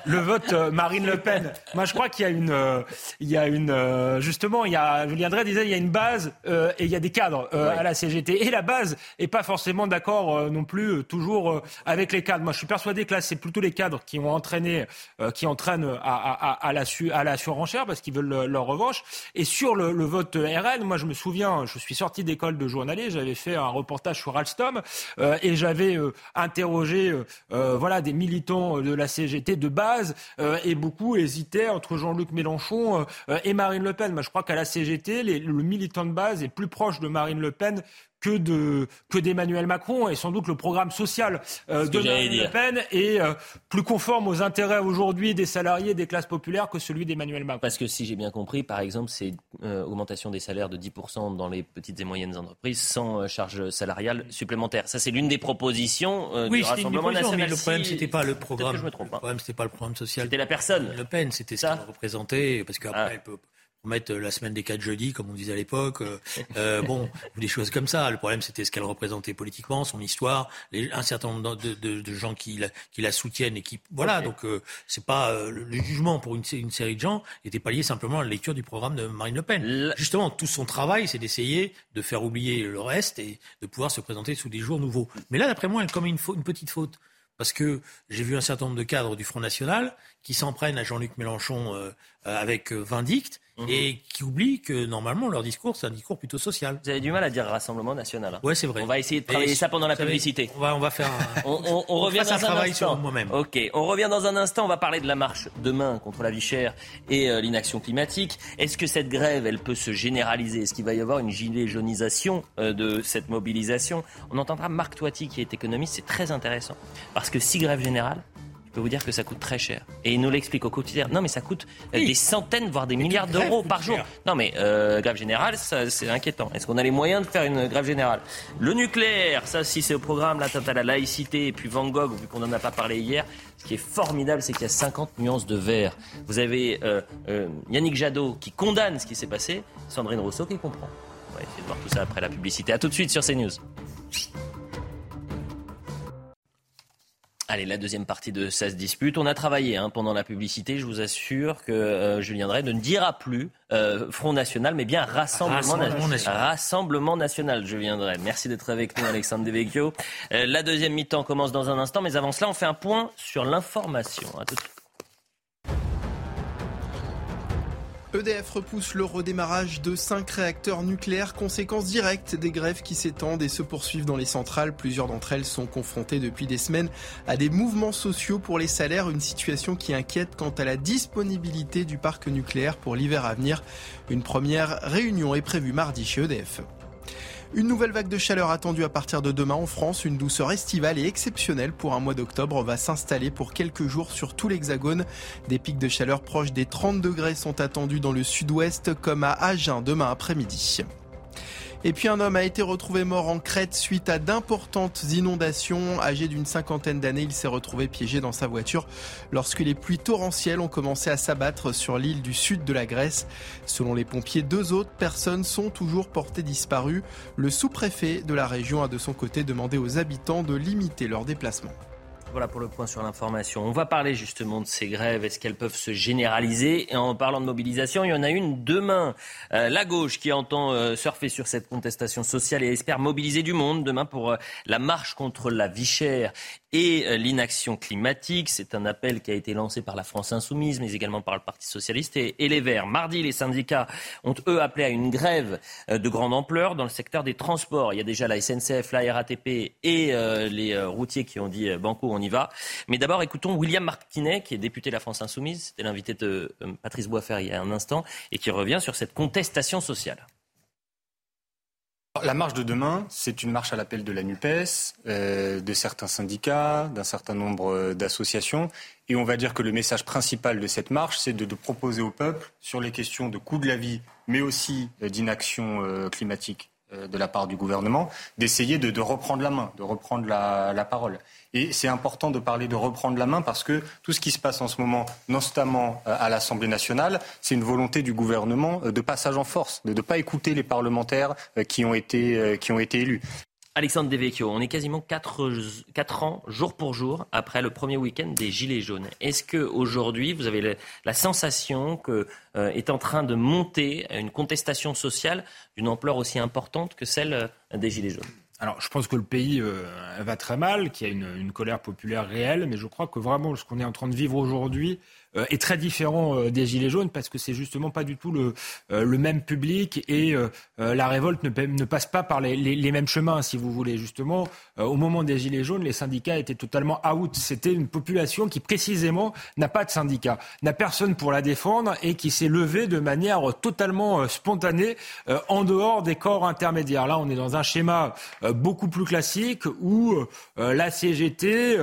J: le vote Marine Le Pen. Moi, je crois qu'il y a une, il y a une, justement, il y a Julien Drey disait, il y a une base et il y a des cadres à la CGT, et la base est pas forcément d'accord non plus toujours avec les cadres. Moi, je suis persuadé que là, c'est plutôt les cadres qui ont entraîné, qui entraînent à à, la, à la surenchère parce qu'ils veulent leur revanche. Et sur le, vote RN, moi je me souviens, je suis sorti d'école de journaliste, j'avais fait un reportage sur Alstom euh, et j'avais euh, interrogé euh, voilà des militants de la CGT de base et beaucoup hésitaient entre Jean-Luc Mélenchon et Marine Le Pen. Moi je crois qu'à la CGT, le militant de base est plus proche de Marine Le Pen que de que d'Emmanuel Macron et sans doute le programme social euh, de Marine Le Pen est euh, plus conforme aux intérêts aujourd'hui des salariés des classes populaires que celui d'Emmanuel Macron.
B: Parce que si j'ai bien compris, par exemple, c'est euh, augmentation des salaires de 10% dans les petites et moyennes entreprises sans charge salariale supplémentaire. Ça, c'est l'une des propositions
C: oui,
B: du Rassemblement
C: national.
B: Mais
C: le problème, c'était pas le programme.
B: je me trompe,
C: le problème, c'était pas le programme social.
B: C'était la personne.
C: Le Pen, c'était ce qu'elle représentait, parce qu'après, ah. elle peut mettre la semaine des quatre jeudis, comme on disait à l'époque. Euh, euh bon, des choses comme ça. Le problème, c'était ce qu'elle représentait politiquement, son histoire, les, un certain nombre de, de, de gens qui la, qui la, soutiennent et qui, voilà. Donc, euh, c'est pas euh, le jugement pour une, une, série de gens n'était pas lié simplement à la lecture du programme de Marine Le Pen. Justement, tout son travail, c'est d'essayer de faire oublier le reste et de pouvoir se présenter sous des jours nouveaux. Mais là, d'après moi, elle commet une, une petite faute parce que j'ai vu un certain nombre de cadres du Front National qui s'en prennent à Jean-Luc Mélenchon avec vindicte Mhm. et qui oublient que normalement leur discours, c'est un discours plutôt social.
B: Vous avez du mal à dire Rassemblement national. Hein.
C: Ouais, c'est vrai.
B: On va essayer de travailler ça pendant la publicité.
C: On va, on va faire
B: un, [laughs] on, on, revient dans un,
C: travail
B: instant.
C: sur moi-même.
B: Ok, on revient dans un instant. On va parler de la marche demain contre la vie chère et euh, l'inaction climatique. Est-ce que cette grève, elle peut se généraliser? Est-ce qu'il va y avoir une gilet jaunisation euh, de cette mobilisation? On entendra Marc Toiti qui est économiste. C'est très intéressant parce que si grève générale, je peux vous dire que ça coûte très cher. Et il nous l'explique au quotidien. Non, mais ça coûte euh, des centaines, voire des milliards d'euros par jour. Non, mais euh, grève générale, c'est inquiétant. Est-ce qu'on a les moyens de faire une grève générale? Le nucléaire, ça, si c'est au programme, là, à la laïcité, et puis Van Gogh, vu qu'on n'en a pas parlé hier, ce qui est formidable, c'est qu'il y a 50 nuances de vert. Vous avez euh, euh, Yannick Jadot qui condamne ce qui s'est passé, Sandrine Rousseau qui comprend. On va essayer de voir tout ça après la publicité. A tout de suite sur CNews. Allez, la deuxième partie de ça se dispute. On a travaillé hein, pendant la publicité. Je vous assure que euh, Julien Drey ne dira plus euh, Front National, mais bien Rassemblement,
C: Rassemblement
B: National. Rassemblement National, Julien Drey. Merci d'être avec nous, Alexandre Devecchio. Euh, la deuxième mi-temps commence dans un instant, mais avant cela, on fait un point sur l'information. À tout de suite.
D: EDF repousse le redémarrage de cinq réacteurs nucléaires, conséquence directe des grèves qui s'étendent et se poursuivent dans les centrales. Plusieurs d'entre elles sont confrontées depuis des semaines à des mouvements sociaux pour les salaires, une situation qui inquiète quant à la disponibilité du parc nucléaire pour l'hiver à venir. Une première réunion est prévue mardi chez EDF. Une nouvelle vague de chaleur attendue à partir de demain en France. Une douceur estivale et exceptionnelle pour un mois d'octobre va s'installer pour quelques jours sur tout l'hexagone. Des pics de chaleur proches des 30 degrés sont attendus dans le sud-ouest comme à Agen demain après-midi. Et puis un homme a été retrouvé mort en Crète suite à d'importantes inondations. Âgé d'une cinquantaine d'années, il s'est retrouvé piégé dans sa voiture lorsque les pluies torrentielles ont commencé à s'abattre sur l'île du sud de la Grèce. Selon les pompiers, deux autres personnes sont toujours portées disparues. Le sous-préfet de la région a de son côté demandé aux habitants de limiter leurs déplacements.
B: Voilà pour le point sur l'information. On va parler justement de ces grèves. Est-ce qu'elles peuvent se généraliser? Et en parlant de mobilisation, il y en a une demain. Euh, la gauche qui entend euh, surfer sur cette contestation sociale et espère mobiliser du monde demain pour euh, la marche contre la vie chère et euh, l'inaction climatique. C'est un appel qui a été lancé par la France Insoumise, mais également par le Parti Socialiste et, les Verts. Mardi, les syndicats ont, eux, appelé à une grève euh, de grande ampleur dans le secteur des transports. Il y a déjà la SNCF, la RATP et euh, les routiers qui ont dit Banco, on y va. Mais d'abord, écoutons William Martinet, qui est député de la France Insoumise. C'était l'invité de Patrice Boisfer il y a un instant, et qui revient sur cette contestation sociale.
R: La marche de demain, c'est une marche à l'appel de la NUPES, euh, de certains syndicats, d'un certain nombre euh, d'associations. Et on va dire que le message principal de cette marche, c'est de, proposer au peuple, sur les questions de coût de la vie, mais aussi euh, d'inaction climatique de la part du gouvernement, d'essayer de, reprendre la main, de reprendre la parole. Et c'est important de parler de reprendre la main parce que tout ce qui se passe en ce moment, notamment euh, à l'Assemblée nationale, c'est une volonté du gouvernement euh, de passage en force, de ne pas écouter les parlementaires euh, qui ont été, qui ont été élus.
B: Alexandre Devecchio, on est quasiment 4, ans, jour pour jour, après le premier week-end des Gilets jaunes. Est-ce qu'aujourd'hui, vous avez la sensation que est en train de monter une contestation sociale d'une ampleur aussi importante que celle des Gilets jaunes?
J: Alors, je pense que le pays euh, va très mal, qu'il y a une, une, colère populaire réelle, mais je crois que vraiment ce qu'on est en train de vivre aujourd'hui, euh, est très différent euh, des Gilets jaunes parce que c'est justement pas du tout le, euh, même public et la révolte ne, passe pas par les, les, les, mêmes chemins, si vous voulez. Justement, au moment des Gilets jaunes, les syndicats étaient totalement out. C'était une population qui précisément n'a pas de syndicat, n'a personne pour la défendre et qui s'est levée de manière totalement spontanée en dehors des corps intermédiaires. Là, on est dans un schéma beaucoup plus classique où la CGT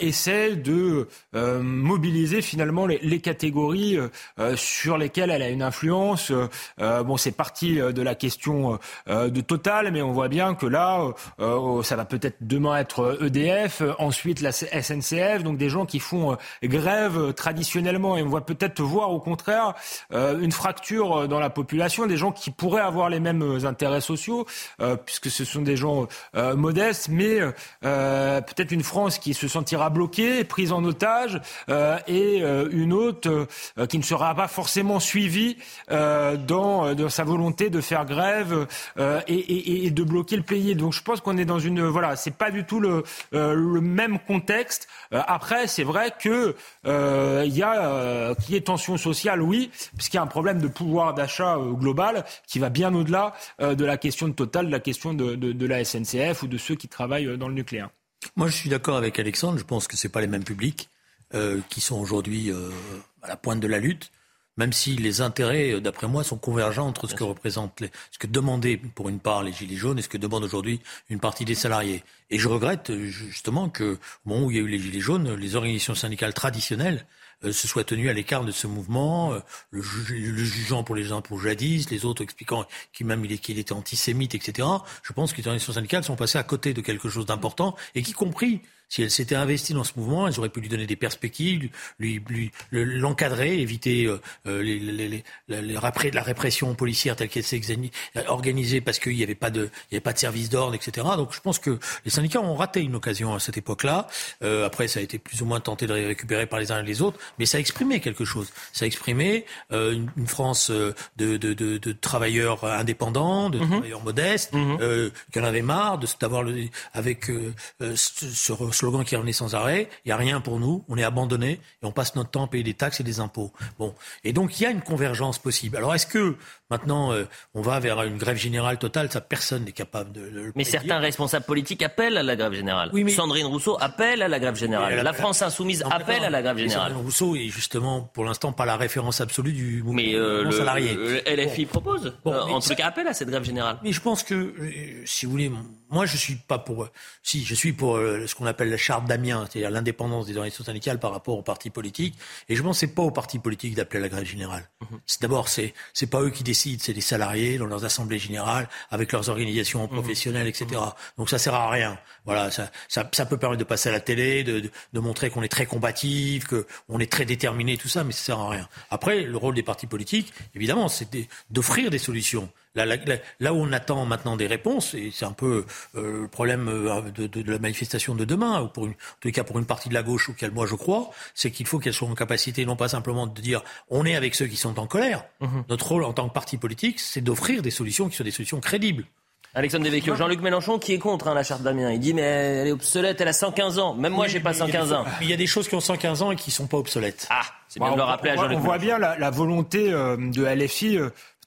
J: essaie de mobiliser finalement les, catégories euh, euh, sur lesquelles elle a une influence. Euh, bon, c'est parti de la question de Total, mais on voit bien que là, ça va peut-être demain être EDF, ensuite la SNCF, donc des gens qui font grève traditionnellement. Et on voit peut-être voir au contraire une fracture dans la population, des gens qui pourraient avoir les mêmes intérêts sociaux, puisque ce sont des gens modestes, mais peut-être une France qui se sentira bloquée, prise en otage, et une autre qui ne sera pas forcément suivie dans, dans, sa volonté de faire grève et, de bloquer le pays. Donc je pense qu'on est dans une voilà, c'est pas du tout le, même contexte. après, c'est vrai que il y a qui est tension sociale, oui, puisqu'il y a un problème de pouvoir d'achat global qui va bien au-delà de la question de Total, de la question de la SNCF ou de ceux qui travaillent dans le nucléaire.
C: Moi, je suis d'accord avec Alexandre. Je pense que ce pas les mêmes publics euh, qui sont aujourd'hui euh, à la pointe de la lutte, même si les intérêts, euh, d'après moi, sont convergents entre ce que représentent, les, ce que demandaient pour une part les gilets jaunes et ce que demandent aujourd'hui une partie des salariés. Et je regrette justement que au moment où il y a eu les gilets jaunes, les organisations syndicales traditionnelles euh, se soit tenu à l'écart de ce mouvement, euh, le, jugeant pour les uns pour jadis, les autres expliquant qu'il même il, qu'il était antisémite, etc. Je pense que les organisations syndicales sont passées à côté de quelque chose d'important et qui compris si elle s'était investie dans ce mouvement, elles auraient pu lui donner des perspectives, lui, lui, l'encadrer, éviter euh, euh les, les, les, la répression policière telle qu'elle s'est organisée parce qu'il n'y avait pas de, il y avait pas de service d'ordre, etc. Donc je pense que les syndicats ont raté une occasion à cette époque-là. Euh, après, ça a été plus ou moins tenté de récupérer par les uns et les autres, mais ça a exprimé quelque chose. Ça a exprimé euh, une, une, France euh, de, de, de, de, travailleurs indépendants, de mmh. travailleurs modestes, mmh. euh, qui en avaient marre d'avoir avec euh, ce, ce slogan qui revenait sans arrêt. Il n'y a rien pour nous, on est abandonné et on passe notre temps à payer des taxes et des impôts. Bon, et donc il y a une convergence possible. Alors est-ce que maintenant euh, on va vers une grève générale totale Ça, personne n'est capable de, le
B: Mais certains responsables politiques appellent à la grève générale. Oui, mais... Sandrine Rousseau appelle à la grève générale. La, France insoumise appelle à la grève générale.
C: Sandrine Rousseau est justement pour l'instant pas la référence absolue du mouvement mais, euh, le, salarié.
B: Le LFI propose, bon, euh, en tout cas appelle à cette grève générale.
C: Mais je pense que, euh, si vous voulez, moi je suis pas pour, si je suis pour ce qu'on appelle la charte d'Amiens, c'est-à-dire l'indépendance des organisations syndicales par rapport aux partis politiques. Et je pense que c'est pas aux partis politiques d'appeler à la grève générale. Mhm. C'est d'abord c'est pas eux qui décident, c'est les salariés dans leurs assemblées générales avec leurs organisations mhm. professionnelles, etc. Mhm. Donc ça sert à rien. Voilà, ça, ça, ça peut permettre de passer à la télé, de, de, de montrer qu'on est très combatif, qu'on est très déterminé, tout ça, mais ça sert à rien. Après, le rôle des partis politiques, évidemment, c'est d'offrir des solutions. Là, là, où on attend maintenant des réponses, et c'est un peu euh, le problème euh, de, de, de, la manifestation de demain, ou pour une, en tous cas pour une partie de la gauche auquel moi je crois, c'est qu'il faut qu'elle soit en capacité non pas simplement de dire on est avec ceux qui sont en colère. Mhm. Notre rôle en tant que parti politique, c'est d'offrir des solutions qui soient des solutions crédibles.
B: Alexandre Devecchio, Jean-Luc Mélenchon qui est contre hein, la charte d'Amiens. Il dit mais elle est obsolète, elle a 115 ans. Même moi, j'ai pas 115 ans.
C: Il y a des choses qui ont 115 ans et qui sont pas obsolètes.
B: Ah, c'est bien de le rappeler à Jean-Luc.
J: On voit bien la, volonté euh, de LFI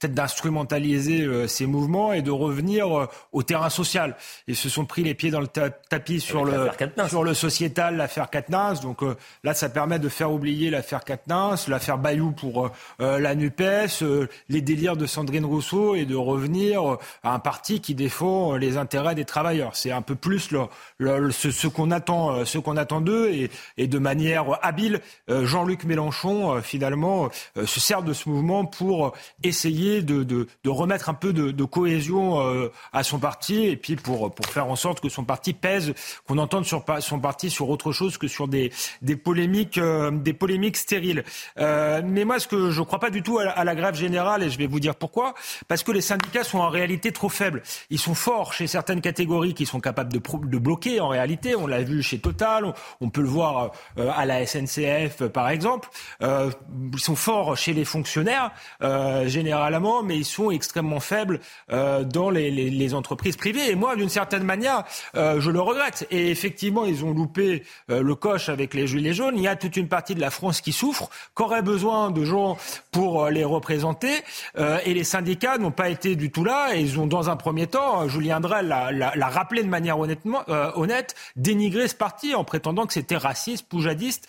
J: peut-être d'instrumentaliser euh, ces mouvements et de revenir euh, au terrain social. Ils se sont pris les pieds dans le tapis sur le, sur le sociétal, l'affaire Katnins. Donc euh, là, ça permet de faire oublier l'affaire Katnins, l'affaire Bayou pour la NUPES, les délires de Sandrine Rousseau et de revenir à un parti qui défend les intérêts des travailleurs. C'est un peu plus le, ce, qu'on attend, ce qu'on attend d'eux et, de manière habile, Jean-Luc Mélenchon finalement se sert de ce mouvement pour essayer de, remettre un peu de, cohésion euh, à son parti et puis pour, faire en sorte que son parti pèse, qu'on entende son parti sur autre chose que sur des, polémiques, euh, des polémiques stériles. Euh, mais moi, je ne crois pas du tout à, la grève générale, et je vais vous dire pourquoi, parce que les syndicats sont en réalité trop faibles. Ils sont forts chez certaines catégories qui sont capables de bloquer en réalité. On l'a vu chez Total, on, peut le voir à la SNCF par exemple. ils sont forts chez les fonctionnaires, généralement mais ils sont extrêmement faibles euh, dans les, entreprises privées. Et moi, d'une certaine manière, euh, je le regrette. Et effectivement, ils ont loupé euh, le coche avec les gilets jaunes. Il y a toute une partie de la France qui souffre, qu'aurait besoin de gens pour euh, les représenter. Euh, et les syndicats n'ont pas été du tout là. Ils ont, dans un premier temps, Julien Drey l'a rappelé de manière honnêtement, dénigré ce parti en prétendant que c'était raciste, poujadiste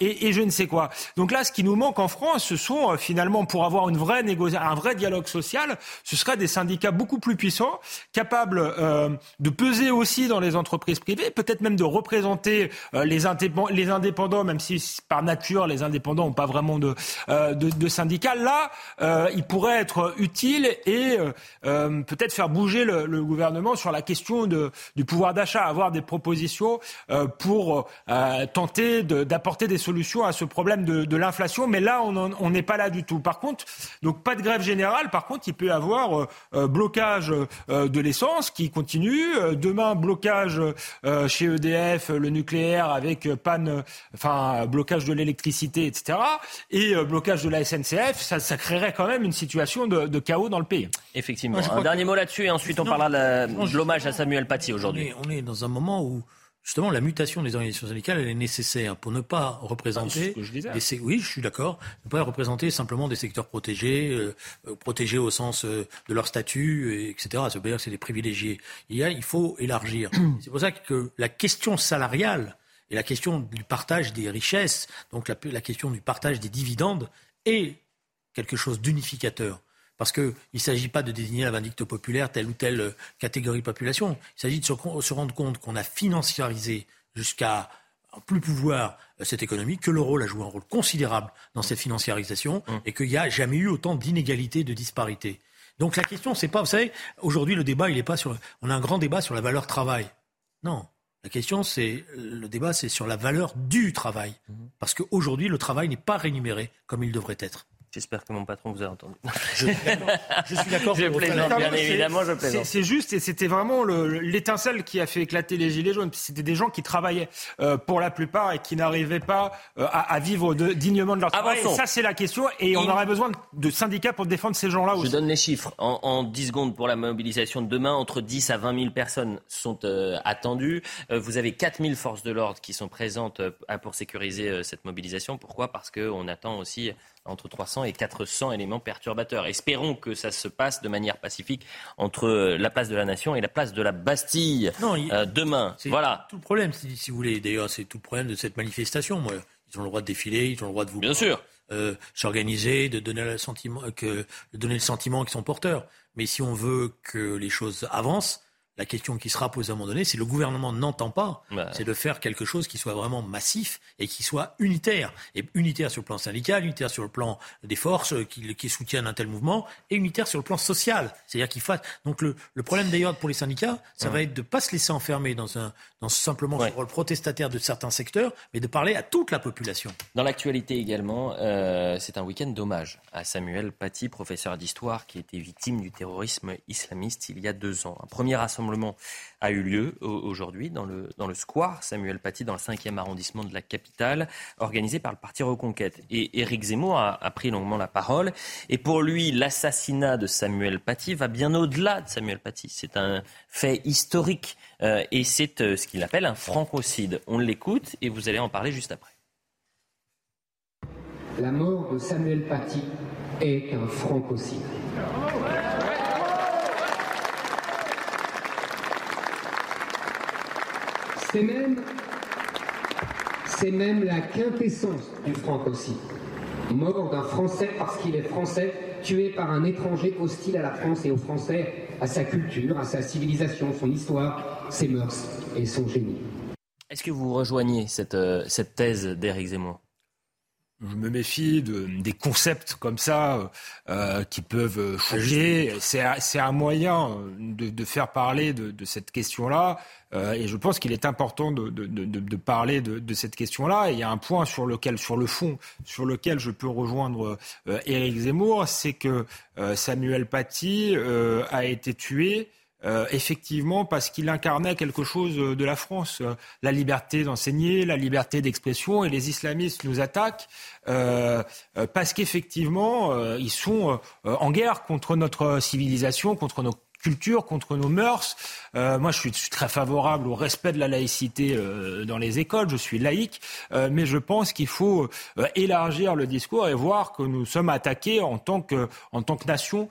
J: et, et, je ne sais quoi. Donc là, ce qui nous manque en France, ce sont finalement, pour avoir une vraie un vrai dialogue social, ce seraient des syndicats beaucoup plus puissants, capables euh, de peser aussi dans les entreprises privées, peut-être même de représenter euh, les, indépendants, même si par nature les indépendants n'ont pas vraiment de, euh, syndicats. Là, euh, ils pourraient être utiles et euh, peut-être faire bouger le, gouvernement sur la question du pouvoir d'achat, avoir des propositions pour tenter d'apporter des solutions à ce problème de, de l'inflation. Mais là, on n'est pas là du tout. Par contre, donc pas de grève générale, par contre, il peut y avoir blocage de l'essence qui continue. demain, blocage chez EDF, le nucléaire avec panne, enfin blocage de l'électricité, etc. Et blocage de la SNCF, ça, ça créerait quand même une situation de, chaos dans le pays.
B: Effectivement. un dernier mot là-dessus et ensuite on parlera de l'hommage à Samuel Paty aujourd'hui.
C: On, est dans un moment où justement la mutation des organisations syndicales elle est nécessaire pour ne pas représenter
J: ah,
C: des oui je suis d'accord. Ne pas représenter simplement des secteurs protégés euh, euh, protégés au sens euh, de leur statut etc ça veut dire que c'est des privilégiés. Il y a il faut élargir. [clears throat] C'est pour ça que la question salariale et la question du partage des richesses donc la, la question du partage des dividendes est quelque chose d'unificateur parce qu'il ne s'agit pas de désigner la vindicte populaire, telle ou telle euh, catégorie de population. Il s'agit de se, rendre compte qu'on a financiarisé jusqu'à plus pouvoir euh, cette économie, que l'euro a joué un rôle considérable dans cette financiarisation mmh. et qu'il n'y a jamais eu autant d'inégalités, de disparités. Donc la question, c'est pas, vous savez, aujourd'hui le débat, il n'est pas sur, on a un grand débat sur la valeur travail. Non, la question, c'est le débat, c'est sur la valeur du travail, mmh. parce qu'aujourd'hui le travail n'est pas rémunéré comme il devrait être.
B: J'espère que mon patron vous a entendu.
C: Je, suis d'accord.
B: je plaisante, bien évidemment, je plaisante.
J: C'est juste, et c'était vraiment l'étincelle qui a fait éclater les Gilets jaunes. C'était des gens qui travaillaient euh, pour la plupart et qui n'arrivaient pas euh, à, vivre dignement de leur travail. Ça, c'est la question. Et on aurait besoin de syndicats pour défendre ces gens-là aussi.
B: Je donne les chiffres. En, en, 10 secondes pour la mobilisation de demain, entre 10 à 20 000 personnes sont euh, attendues. vous avez 4 000 forces de l'ordre qui sont présentes pour sécuriser cette mobilisation. Pourquoi? Parce qu'on attend aussi entre 300 et 400 éléments perturbateurs. Espérons que ça se passe de manière pacifique entre la place de la Nation et la place de la Bastille euh, demain. Voilà.
C: Tout le problème, si, vous voulez. D'ailleurs, c'est tout le problème de cette manifestation. Moi, ils ont le droit de défiler, ils ont le droit de vouloir
B: Bien sûr.
C: Euh, s'organiser, de donner le sentiment que de donner le sentiment qu'ils sont porteurs. Mais si on veut que les choses avancent, la question qui sera posée à un moment donné, si le gouvernement n'entend pas, c'est de faire quelque chose qui soit vraiment massif et qui soit unitaire. Et unitaire sur le plan syndical, unitaire sur le plan des forces qui, qui soutiennent un tel mouvement, et unitaire sur le plan social. C'est-à-dire qu'il fasse. Donc le, problème d'ailleurs pour les syndicats, ça va être de ne pas se laisser enfermer dans, un, dans simplement ce rôle protestataire de certains secteurs, mais de parler à toute la population.
B: Dans l'actualité également, euh, c'est un week-end d'hommage à Samuel Paty, professeur d'histoire qui était victime du terrorisme islamiste il y a deux ans. Un premier rassemblement a eu lieu aujourd'hui dans le, dans le square Samuel Paty, dans le 5e arrondissement de la capitale, organisé par le Parti Reconquête. Et Éric Zemmour a, pris longuement la parole. Et pour lui, l'assassinat de Samuel Paty va bien au-delà de Samuel Paty. C'est un fait historique euh, et c'est euh, ce qu'il appelle un francocide. On l'écoute et vous allez en parler juste après.
S: La mort de Samuel Paty est un francocide. C'est même, la quintessence du francocide. Mort d'un Français parce qu'il est Français, tué par un étranger hostile à la France et aux Français, à sa culture, à sa civilisation, son histoire, ses mœurs et son génie.
B: Est-ce que vous rejoignez cette, euh, cette thèse d'Éric Zemmour?
J: Je me méfie de, des concepts comme ça euh, qui peuvent choquer. C'est un moyen de, de faire parler de, de cette question-là. Euh, et je pense qu'il est important de, de, de parler de, cette question-là. il y a un point sur lequel, sur le fond, sur lequel je peux rejoindre euh, Éric Zemmour, c'est que euh, Samuel Paty euh, a été tué euh, effectivement parce qu'il incarnait quelque chose de la France, euh, la liberté d'enseigner, la liberté d'expression, et les islamistes nous attaquent euh, parce qu'effectivement ils sont en guerre contre notre civilisation, contre nos culture, contre nos mœurs. Euh, moi, je suis, très favorable au respect de la laïcité euh, dans les écoles. Je suis laïque, euh, mais je pense qu'il faut élargir le discours et voir que nous sommes attaqués en tant que, en tant que nation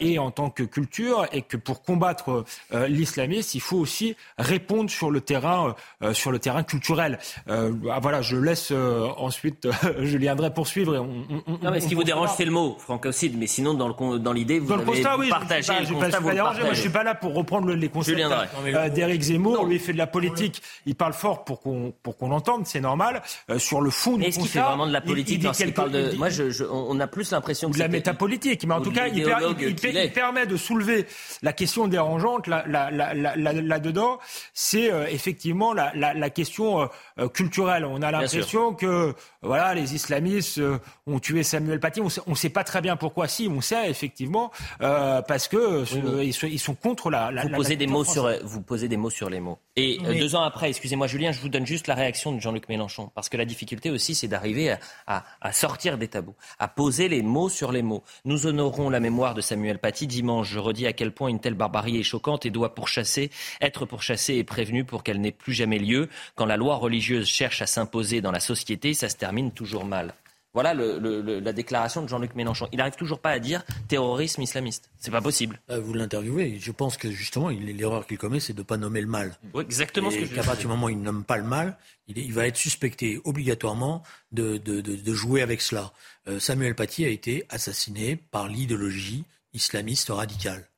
J: et en tant que culture, et que pour combattre l'islamisme, il faut aussi répondre sur le terrain, sur le terrain culturel. Ah, voilà, je laisse ensuite, [laughs] je viendrai poursuivre. Et on,
B: non, mais ce qui vous dérange, c'est le mot francocide, mais sinon, dans l'idée, dans vous avez
J: le constat, oui,
B: partagé
J: le constat. Mélanger. Moi, je suis pas là pour reprendre les concepts euh, d'Éric Zemmour. Lui, il fait de la politique. Il parle fort pour qu'on pour qu'on l'entende. C'est normal. Euh, sur le fond
B: Est-ce qu'il fait vraiment de la politique il, parle de... Moi, je, on a plus l'impression que
J: de la métapolitique. Mais en tout cas, il, il, permet de soulever la question dérangeante là, là, là, là, dedans. C'est euh, effectivement la, la, la question culturelle. On a l'impression que voilà, les islamistes ont tué Samuel Paty. On ne sait pas très bien pourquoi. Si, on sait effectivement parce que ils, sont contre la.
B: vous posez des mots sur vous posez des mots sur les mots. Et deux ans après, excusez-moi Julien, je vous donne juste la réaction de Jean-Luc Mélenchon parce que la difficulté aussi, c'est d'arriver à, sortir des tabous, à poser les mots sur les mots. Nous honorons la mémoire de Samuel Paty dimanche. Je redis à quel point une telle barbarie est choquante et doit pourchasser, être pourchassée et prévenue pour qu'elle n'ait plus jamais lieu. Quand la loi religieuse cherche à s'imposer dans la société, ça se termine toujours mal. Voilà la déclaration de Jean-Luc Mélenchon. Il n'arrive toujours pas à dire terrorisme islamiste. C'est pas possible.
C: Euh, vous l'interviewez. Je pense que justement, l'erreur qu'il commet, c'est de ne pas nommer le mal.
B: Oui, exactement ce que je
C: qu'à partir du moment où il ne nomme pas le mal, il, va être suspecté obligatoirement de, jouer avec cela. Euh, Samuel Paty a été assassiné par l'idéologie islamiste radicale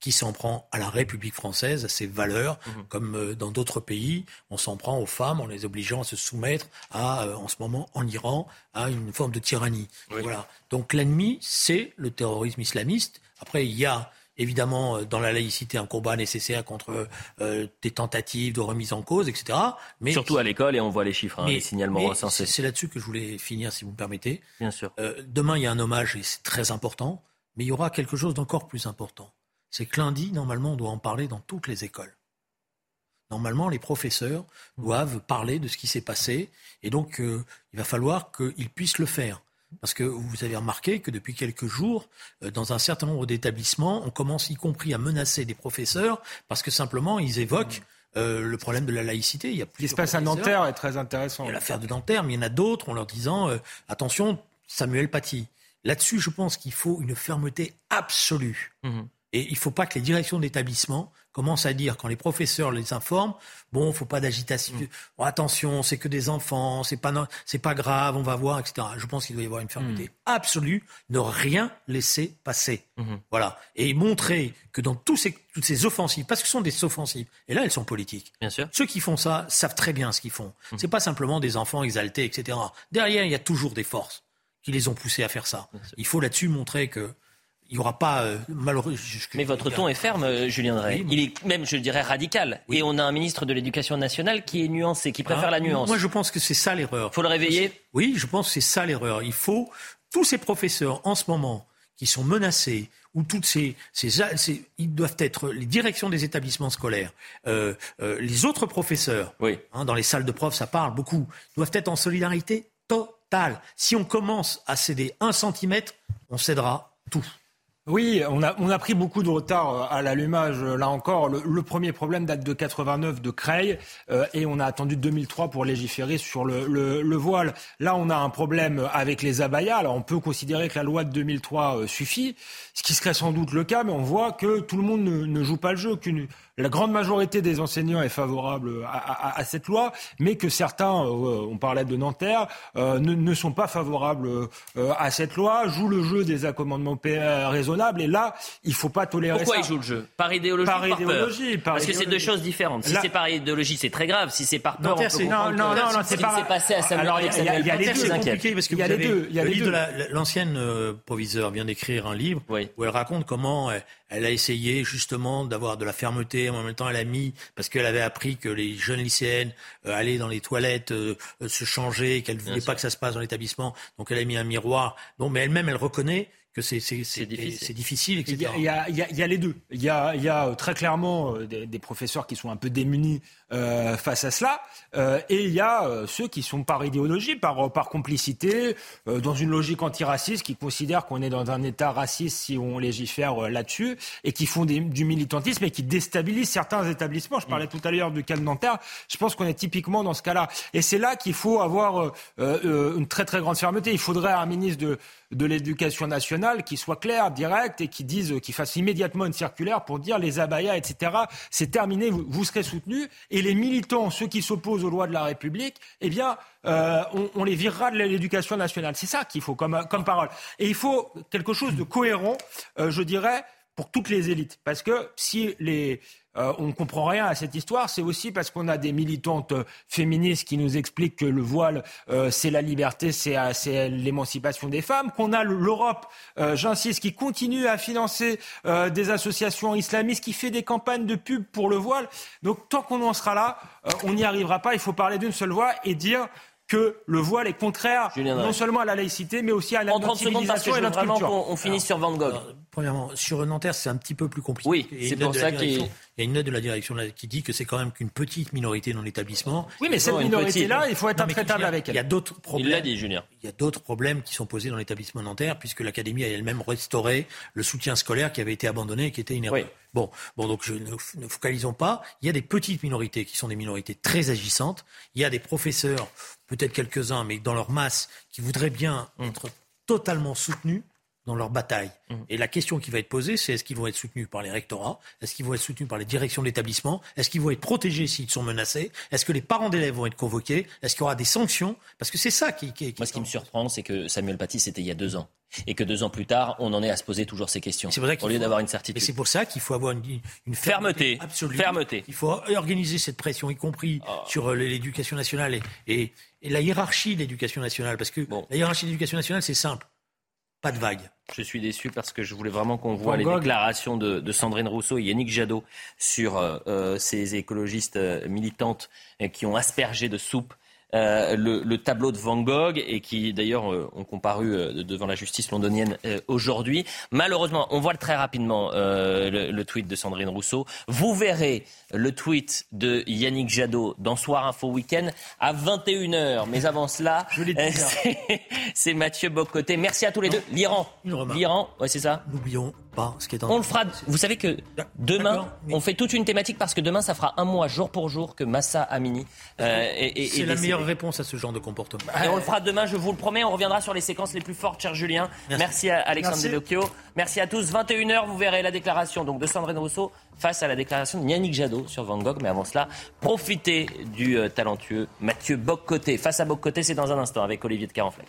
C: qui s'en prend à la République française, à ses valeurs, mhm. comme euh, dans d'autres pays. On s'en prend aux femmes en les obligeant à se soumettre à, euh, en ce moment, en Iran, à une forme de tyrannie. Voilà. Donc l'ennemi, c'est le terrorisme islamiste. Après, il y a évidemment euh, dans la laïcité un combat nécessaire contre des tentatives de remise en cause, etc.
B: Mais surtout à l'école et on voit les chiffres, hein, les signalements recensés.
C: C'est là-dessus que je voulais finir, si vous me permettez.
B: Bien sûr.
C: demain, il y a un hommage et c'est très important, mais il y aura quelque chose d'encore plus important c'est que lundi, normalement, on doit en parler dans toutes les écoles. Normalement, les professeurs doivent parler de ce qui s'est passé, et donc euh, il va falloir qu'ils puissent le faire. Parce que vous avez remarqué que depuis quelques jours, euh, dans un certain nombre d'établissements, on commence y compris à menacer des professeurs parce que simplement ils évoquent euh, le problème de la laïcité.
J: Il y a plus. L'espace à Nanterre est très intéressant.
C: Il y a l'affaire de Nanterre, mais il y en a d'autres en leur disant attention, Samuel Paty. Là-dessus, je pense qu'il faut une fermeté absolue. Mmh. Et il ne faut pas que les directions d'établissement commencent à dire, quand les professeurs les informent, bon, il ne faut pas d'agitation, mm. attention, c'est que des enfants, c'est pas, c'est pas grave, on va voir, etc. Je pense qu'il doit y avoir une fermeté mm. absolue, ne rien laisser passer. Mm-hmm. Voilà. Et montrer que dans tous ces, toutes ces offensives, parce que ce sont des offensives, et là, elles sont politiques.
B: Bien sûr.
C: Ceux qui font ça savent très bien ce qu'ils font. Ce mm. C'est pas simplement des enfants exaltés, etc. Derrière, il y a toujours des forces qui les ont poussés à faire ça. Il faut là-dessus montrer que il n'y aura pas euh, malheureusement.
B: Mais votre ton est ferme, euh, Julien Drey. il est même, je dirais, radical. Et on a un ministre de l'Éducation nationale qui est nuancé, qui préfère ah, la nuance.
C: Moi, je pense que c'est ça l'erreur.
B: Faut le réveiller.
C: Oui, je pense que c'est ça l'erreur. Il faut tous ces professeurs en ce moment qui sont menacés ou toutes ces, ces, ils doivent être les directions des établissements scolaires, euh, les autres professeurs,
B: oui.
C: hein, dans les salles de profs, ça parle beaucoup, doivent être en solidarité totale. Si on commence à céder un centimètre, on cédera tout.
J: Oui, on a, on a pris beaucoup de retard euh, à l'allumage. Là encore, le, premier problème date de 89 de Creil euh, et on a attendu 2003 pour légiférer sur le, le, voile. Là, on a un problème avec les abayas. Alors, on peut considérer que la loi de 2003 euh, suffit, ce qui serait sans doute le cas, mais on voit que tout le monde ne, ne joue pas le jeu, qu'une la grande majorité des enseignants est favorable à, cette loi, mais que certains, euh, on parlait de Nanterre, euh, ne, sont pas favorables euh, à cette loi, jouent le jeu des accommodements raisonnables. Et là, il ne faut pas tolérer
B: Pourquoi ils jouent le jeu? Par idéologie Par, idéologie, Parce que c'est deux choses différentes. Si c'est par idéologie, c'est très grave. Si c'est par peur,
C: on peut non, non, non, non, c'est pas.
B: passé à Samuel Alors, il y a, les deux.
C: compliqué parce que il y a les deux. Il y a les deux. L'ancienne proviseur vient d'écrire un livre où elle raconte comment elle a essayé justement d'avoir de la fermeté. En même temps, elle a mis, parce qu'elle avait appris que les jeunes lycéennes euh, allaient dans les toilettes euh, se changer, qu'elle ne voulait pas que ça se passe dans l'établissement. Donc elle a mis un miroir. Bon, mais elle-même, elle reconnaît que c'est difficile. difficile, etc.
J: Il y, a, il, y a, il y a, les deux. Il y a, il y a très clairement des, des, professeurs qui sont un peu démunis euh, face à cela, euh, et il y a euh, ceux qui sont par idéologie, par, par complicité, dans une logique antiraciste, qui considèrent qu'on est dans un État raciste si on légifère là-dessus, et qui font des, du militantisme et qui déstabilisent certains établissements. Je parlais tout à l'heure du cas de Nanterre. Je pense qu'on est typiquement dans ce cas-là. Et c'est là qu'il faut avoir une très très grande fermeté. Il faudrait un ministre de de l'éducation nationale qui soit clair, direct et qui dise, qui fasse immédiatement une circulaire pour dire les abayas, etc. C'est terminé, vous, serez soutenus. Et les militants, ceux qui s'opposent aux lois de la République, eh bien, euh, on, les virera de l'éducation nationale. C'est ça qu'il faut comme, comme parole. Et il faut quelque chose de cohérent, euh, je dirais, pour toutes les élites. Parce que si les, euh, on ne comprend rien à cette histoire, c'est aussi parce qu'on a des militantes euh, féministes qui nous expliquent que le voile, euh, c'est la liberté, c'est l'émancipation des femmes, qu'on a l'Europe, j'insiste, qui continue à financer des associations islamistes, qui fait des campagnes de pub pour le voile. Donc tant qu'on en sera là, on n'y arrivera pas. Il faut parler d'une seule voix et dire que le voile est contraire non seulement à la laïcité, mais aussi à la
B: en civilisation et notre culture. On, finisse sur Van Gogh.
C: premièrement, sur Nanterre, c'est un petit peu plus compliqué.
B: Oui, c'est pour ça qu'il
C: y a une note de la direction qui dit que c'est quand même qu'une petite minorité dans l'établissement.
J: Oui, mais cette minorité-là, il faut être intraitable avec elle.
C: Il y a d'autres problèmes.
B: Il l'a dit, Julien.
C: Il y a d'autres problèmes qui sont posés dans l'établissement Nanterre, puisque l'Académie a elle-même restauré le soutien scolaire qui avait été abandonné et qui était une erreur. Bon, bon, donc je, ne, focalisons pas. Il y a des petites minorités qui sont des minorités très agissantes. Il y a des professeurs, peut-être quelques-uns, mais dans leur masse, qui voudraient bien mmh. être totalement soutenus dans leur bataille. Mmh. Et la question qui va être posée, c'est est-ce qu'ils vont être soutenus par les rectorats? Est-ce qu'ils vont être soutenus par les directions de l'établissement? Est-ce qu'ils vont être protégés s'ils sont menacés? Est-ce que les parents d'élèves vont être convoqués? Est-ce qu'il y aura des sanctions? Parce que c'est ça qui, qui,
B: Moi, ce qui me surprend, c'est que Samuel Paty, c'était il y a deux ans. Et que deux ans plus tard, on en est à se poser toujours ces questions. Au lieu d'avoir une certitude.
C: c'est pour ça qu'il faut avoir une, une
B: fermeté,
C: absolue.
B: Fermeté.
C: Il faut organiser cette pression, y compris oh. sur euh, l'éducation nationale et, et, la hiérarchie de l'éducation nationale. Parce que la hiérarchie de l'éducation nationale, c'est simple. Pas de vague.
B: Je suis déçu parce que je voulais vraiment qu'on voit les déclarations de, Sandrine Rousseau et Yannick Jadot sur euh, euh, ces écologistes euh, militantes qui ont aspergé de soupe euh, le, tableau de Van Gogh et qui d'ailleurs euh, ont comparu euh, devant la justice londonienne aujourd'hui. Malheureusement, on voit très rapidement le, tweet de Sandrine Rousseau. Vous verrez le tweet de Yannick Jadot dans Soir Info Week-end à 21h. Mais avant cela, [laughs] c'est Mathieu Bocoté. Merci à tous les deux. L'Iran. L'Iran, ouais, c'est ça.
C: N'oublions pas ce qui est en
B: On le fera. Vous savez que demain, on fait toute une thématique parce que demain, ça fera un mois jour pour jour que Massa Amini est,
C: C'est la meilleure réponse à ce genre de comportement.
B: Et on le fera demain, je vous le promets. On reviendra sur les séquences les plus fortes, cher Julien. Merci, à Alexandre Delocchio. Merci à tous. 21h, vous verrez la déclaration donc, de Sandrine Rousseau face à la déclaration de Yannick Jadot sur Van Gogh. Mais avant cela, profitez du euh, talentueux Mathieu Boccoté. Face à Boccoté, c'est dans un instant avec Olivier de Carenfleck.